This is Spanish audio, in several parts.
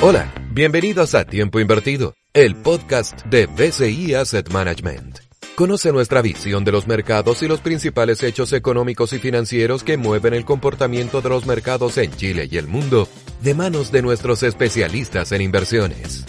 Hola, bienvenidos a Tiempo Invertido, el podcast de BCI Asset Management. Conoce nuestra visión de los mercados y los principales hechos económicos y financieros que mueven el comportamiento de los mercados en Chile y el mundo, de manos de nuestros especialistas en inversiones.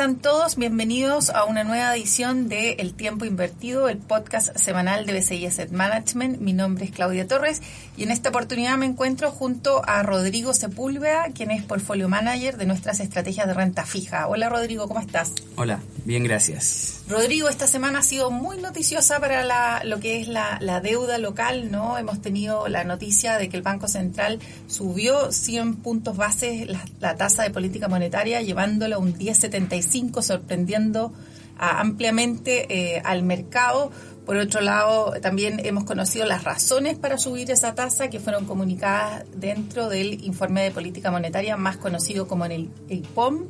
Están todos? Bienvenidos a una nueva edición de El Tiempo Invertido, el podcast semanal de BCI Asset Management. Mi nombre es Claudia Torres y en esta oportunidad me encuentro junto a Rodrigo Sepúlveda, quien es Portfolio Manager de nuestras estrategias de renta fija. Hola Rodrigo, ¿cómo estás? Hola, bien, gracias. Rodrigo, esta semana ha sido muy noticiosa para la, lo que es la, deuda local, ¿no? Hemos tenido la noticia de que el Banco Central subió 100 puntos base la, tasa de política monetaria, llevándola a un 10,75, sorprendiendo ampliamente eh, al mercado. Por otro lado, también hemos conocido las razones para subir esa tasa que fueron comunicadas dentro del informe de política monetaria más conocido como en el IPOM.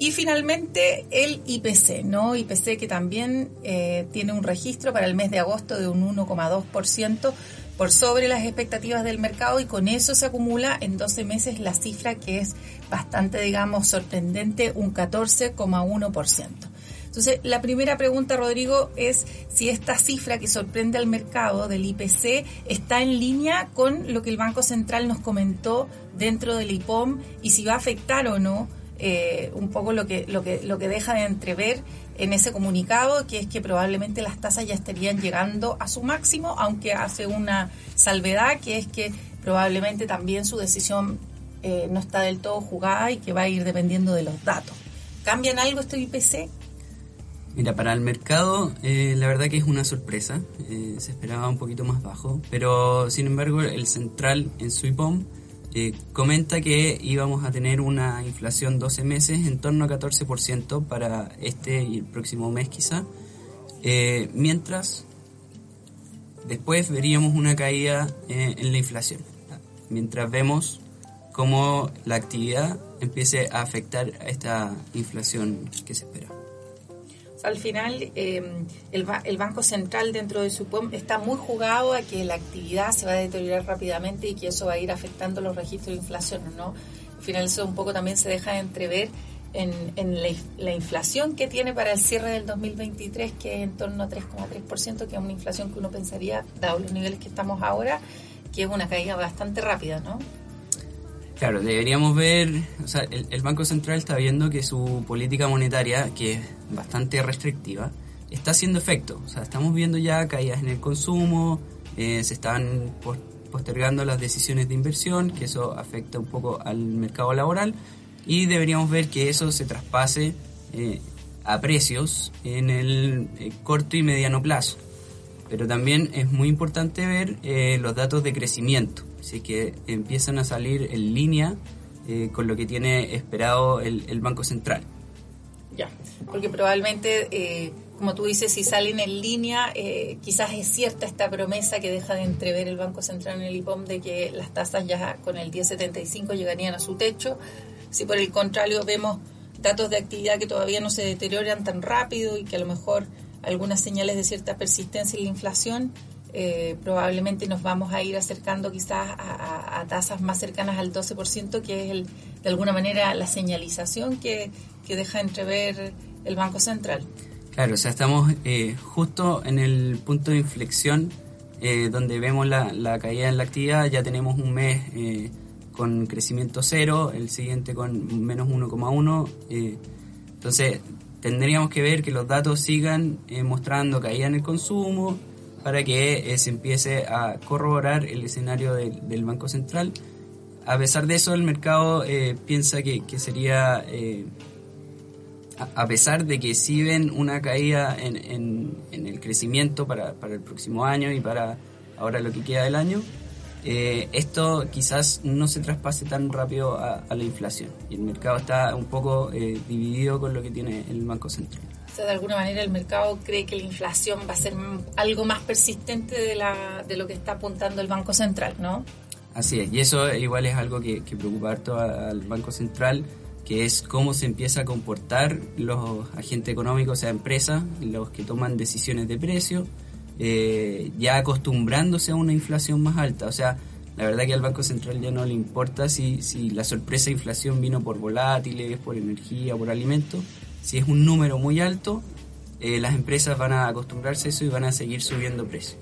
Y finalmente el IPC, ¿no? IPC que también eh, tiene un registro para el mes de agosto de un 1,2% por sobre las expectativas del mercado y con eso se acumula en 12 meses la cifra que es bastante, digamos, sorprendente, un 14,1%. Entonces, la primera pregunta, Rodrigo, es si esta cifra que sorprende al mercado del IPC está en línea con lo que el Banco Central nos comentó dentro del IPOM y si va a afectar o no eh, un poco lo que, lo, que, lo que deja de entrever en ese comunicado, que es que probablemente las tasas ya estarían llegando a su máximo, aunque hace una salvedad, que es que probablemente también su decisión eh, no está del todo jugada y que va a ir dependiendo de los datos. ¿Cambian algo estos IPC? Mira, para el mercado eh, la verdad que es una sorpresa, se esperaba un poquito más bajo, pero sin embargo el central en su IPOM eh, comenta que íbamos a tener una inflación 12 meses en torno a 14% para este y el próximo mes quizá, eh, mientras después veríamos una caída eh, en la inflación, mientras vemos cómo la actividad empiece a afectar a esta inflación que se espera. Al final, eh, el, Banco Central dentro de su POM está muy jugado a que la actividad se va a deteriorar rápidamente y que eso va a ir afectando los registros de inflación, ¿no? Al final eso un poco también se deja de entrever en, la, inflación que tiene para el cierre del 2023, que es en torno a 3,3%, que es una inflación que uno pensaría, dado los niveles que estamos ahora, que es una caída bastante rápida, ¿no? Claro, deberíamos ver, o sea, el, el, Banco Central está viendo que su política monetaria, que es bastante restrictiva, está haciendo efecto. O sea, estamos viendo ya caídas en el consumo, eh, se están postergando las decisiones de inversión, que eso afecta un poco al mercado laboral, y deberíamos ver que eso se traspase eh, a precios en el eh, corto y mediano plazo. Pero también es muy importante ver eh, los datos de crecimiento Así que empiezan a salir en línea eh, con lo que tiene esperado el, el, Banco Central. Ya, porque probablemente, eh, como tú dices, si salen en línea, eh, quizás es cierta esta promesa que deja de entrever el Banco Central en el IPOM de que las tasas ya con el 1075 llegarían a su techo. Si por el contrario vemos datos de actividad que todavía no se deterioran tan rápido y que a lo mejor algunas señales de cierta persistencia en la inflación, eh, probablemente nos vamos a ir acercando quizás a, a, a, tasas más cercanas al 12%, que es el, de alguna manera la señalización que, que, deja entrever el Banco Central. Claro, o sea, estamos eh, justo en el punto de inflexión eh, donde vemos la, la, caída en la actividad, ya tenemos un mes eh, con crecimiento cero, el siguiente con menos 1,1, entonces tendríamos que ver que los datos sigan mostrando caída en el consumo, para que eh, se empiece a corroborar el escenario de, del Banco Central. A pesar de eso, el mercado eh, piensa que, que sería, eh, a, pesar de que sí ven una caída en, en, en el crecimiento para, para, el próximo año y para ahora lo que queda del año, eh, esto quizás no se traspase tan rápido a, a, la inflación. Y el mercado está un poco eh, dividido con lo que tiene el Banco Central. O sea, de alguna manera el mercado cree que la inflación va a ser algo más persistente de, la, de lo que está apuntando el Banco Central, ¿no? Así es, y eso igual es algo que, que preocupa harto al Banco Central, que es cómo se empieza a comportar los agentes económicos, o sea, empresas, los que toman decisiones de precio, eh, ya acostumbrándose a una inflación más alta. O sea, la verdad que al Banco Central ya no le importa si, si la sorpresa de inflación vino por volátiles, por energía, por alimentos. Si es un número muy alto, eh, las empresas van a acostumbrarse a eso y van a seguir subiendo precios.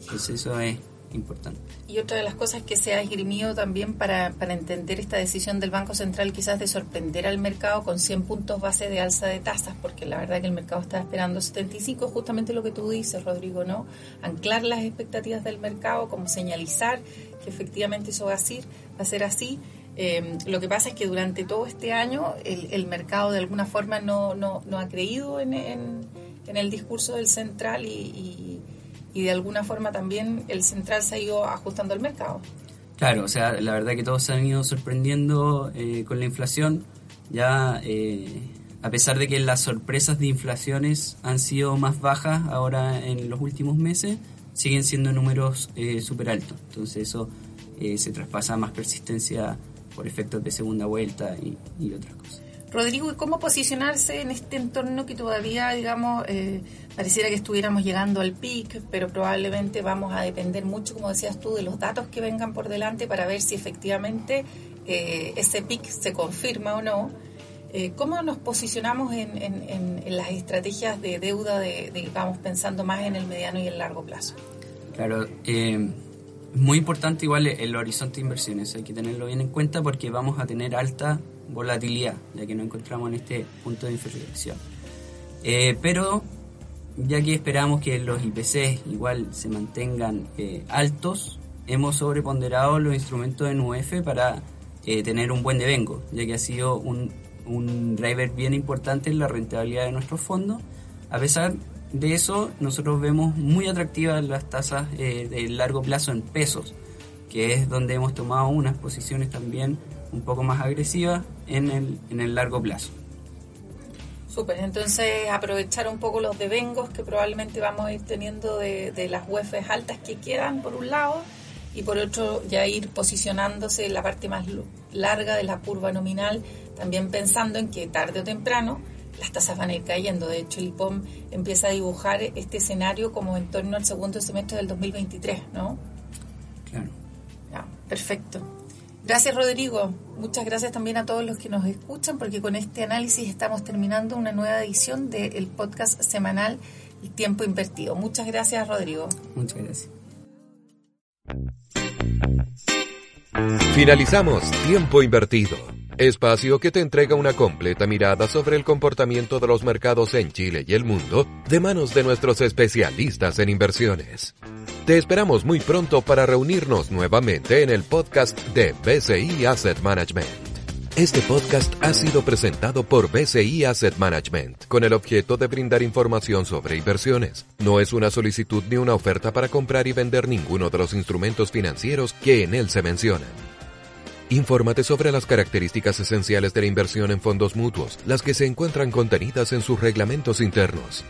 Entonces eso es importante. Y otra de las cosas que se ha esgrimido también para, para entender esta decisión del Banco Central quizás de sorprender al mercado con 100 puntos base de alza de tasas, porque la verdad que el mercado está esperando 75, justamente lo que tú dices, Rodrigo, ¿no? Anclar las expectativas del mercado, como señalizar que efectivamente eso va a ser, va a ser así. Eh, lo que pasa es que durante todo este año el, el mercado de alguna forma no, no, no ha creído en, en, en, el discurso del central y, y y de alguna forma también el central se ha ido ajustando al mercado. Claro, o sea, la verdad que todos se han ido sorprendiendo eh, con la inflación. Ya, eh, a pesar de que las sorpresas de inflaciones han sido más bajas ahora en los últimos meses, siguen siendo números eh, súper altos. Entonces eso eh, se traspasa más persistencia por efectos de segunda vuelta y, y otras cosas. Rodrigo, ¿y cómo posicionarse en este entorno que todavía, digamos, eh, pareciera que estuviéramos llegando al pic, pero probablemente vamos a depender mucho, como decías tú, de los datos que vengan por delante para ver si efectivamente eh, ese pic se confirma o no? Eh, ¿Cómo nos posicionamos en, en, en, en, las estrategias de deuda, de, de, vamos pensando más en el mediano y el largo plazo? Claro, muy importante igual el horizonte de inversiones, hay que tenerlo bien en cuenta porque vamos a tener alta volatilidad, ya que nos encontramos en este punto de inflexión. Eh, pero ya que esperamos que los IPC igual se mantengan eh, altos, hemos sobreponderado los instrumentos de NUF para eh, tener un buen devengo, ya que ha sido un, un driver bien importante en la rentabilidad de nuestros fondos. A pesar de eso, nosotros vemos muy atractivas las tasas eh, de largo plazo en pesos, que es donde hemos tomado unas posiciones también un poco más agresivas en el, en el largo plazo. Súper, entonces aprovechar un poco los devengos que probablemente vamos a ir teniendo de, de las UEFs altas que quedan por un lado y por otro ya ir posicionándose en la parte más larga de la curva nominal, también pensando en que tarde o temprano las tasas van a ir cayendo. De hecho, el IPOM empieza a dibujar este escenario como en torno al segundo semestre del 2023, ¿no? Claro. Ya, perfecto. Gracias, Rodrigo. Muchas gracias también a todos los que nos escuchan, porque con este análisis estamos terminando una nueva edición del podcast semanal El Tiempo Invertido. Muchas gracias, Rodrigo. Muchas gracias. Finalizamos Tiempo Invertido, espacio que te entrega una completa mirada sobre el comportamiento de los mercados en Chile y el mundo de manos de nuestros especialistas en inversiones. Te esperamos muy pronto para reunirnos nuevamente en el podcast de BCI Asset Management. Este podcast ha sido presentado por BCI Asset Management con el objeto de brindar información sobre inversiones. No es una solicitud ni una oferta para comprar y vender ninguno de los instrumentos financieros que en él se mencionan. Infórmate sobre las características esenciales de la inversión en fondos mutuos, las que se encuentran contenidas en sus reglamentos internos.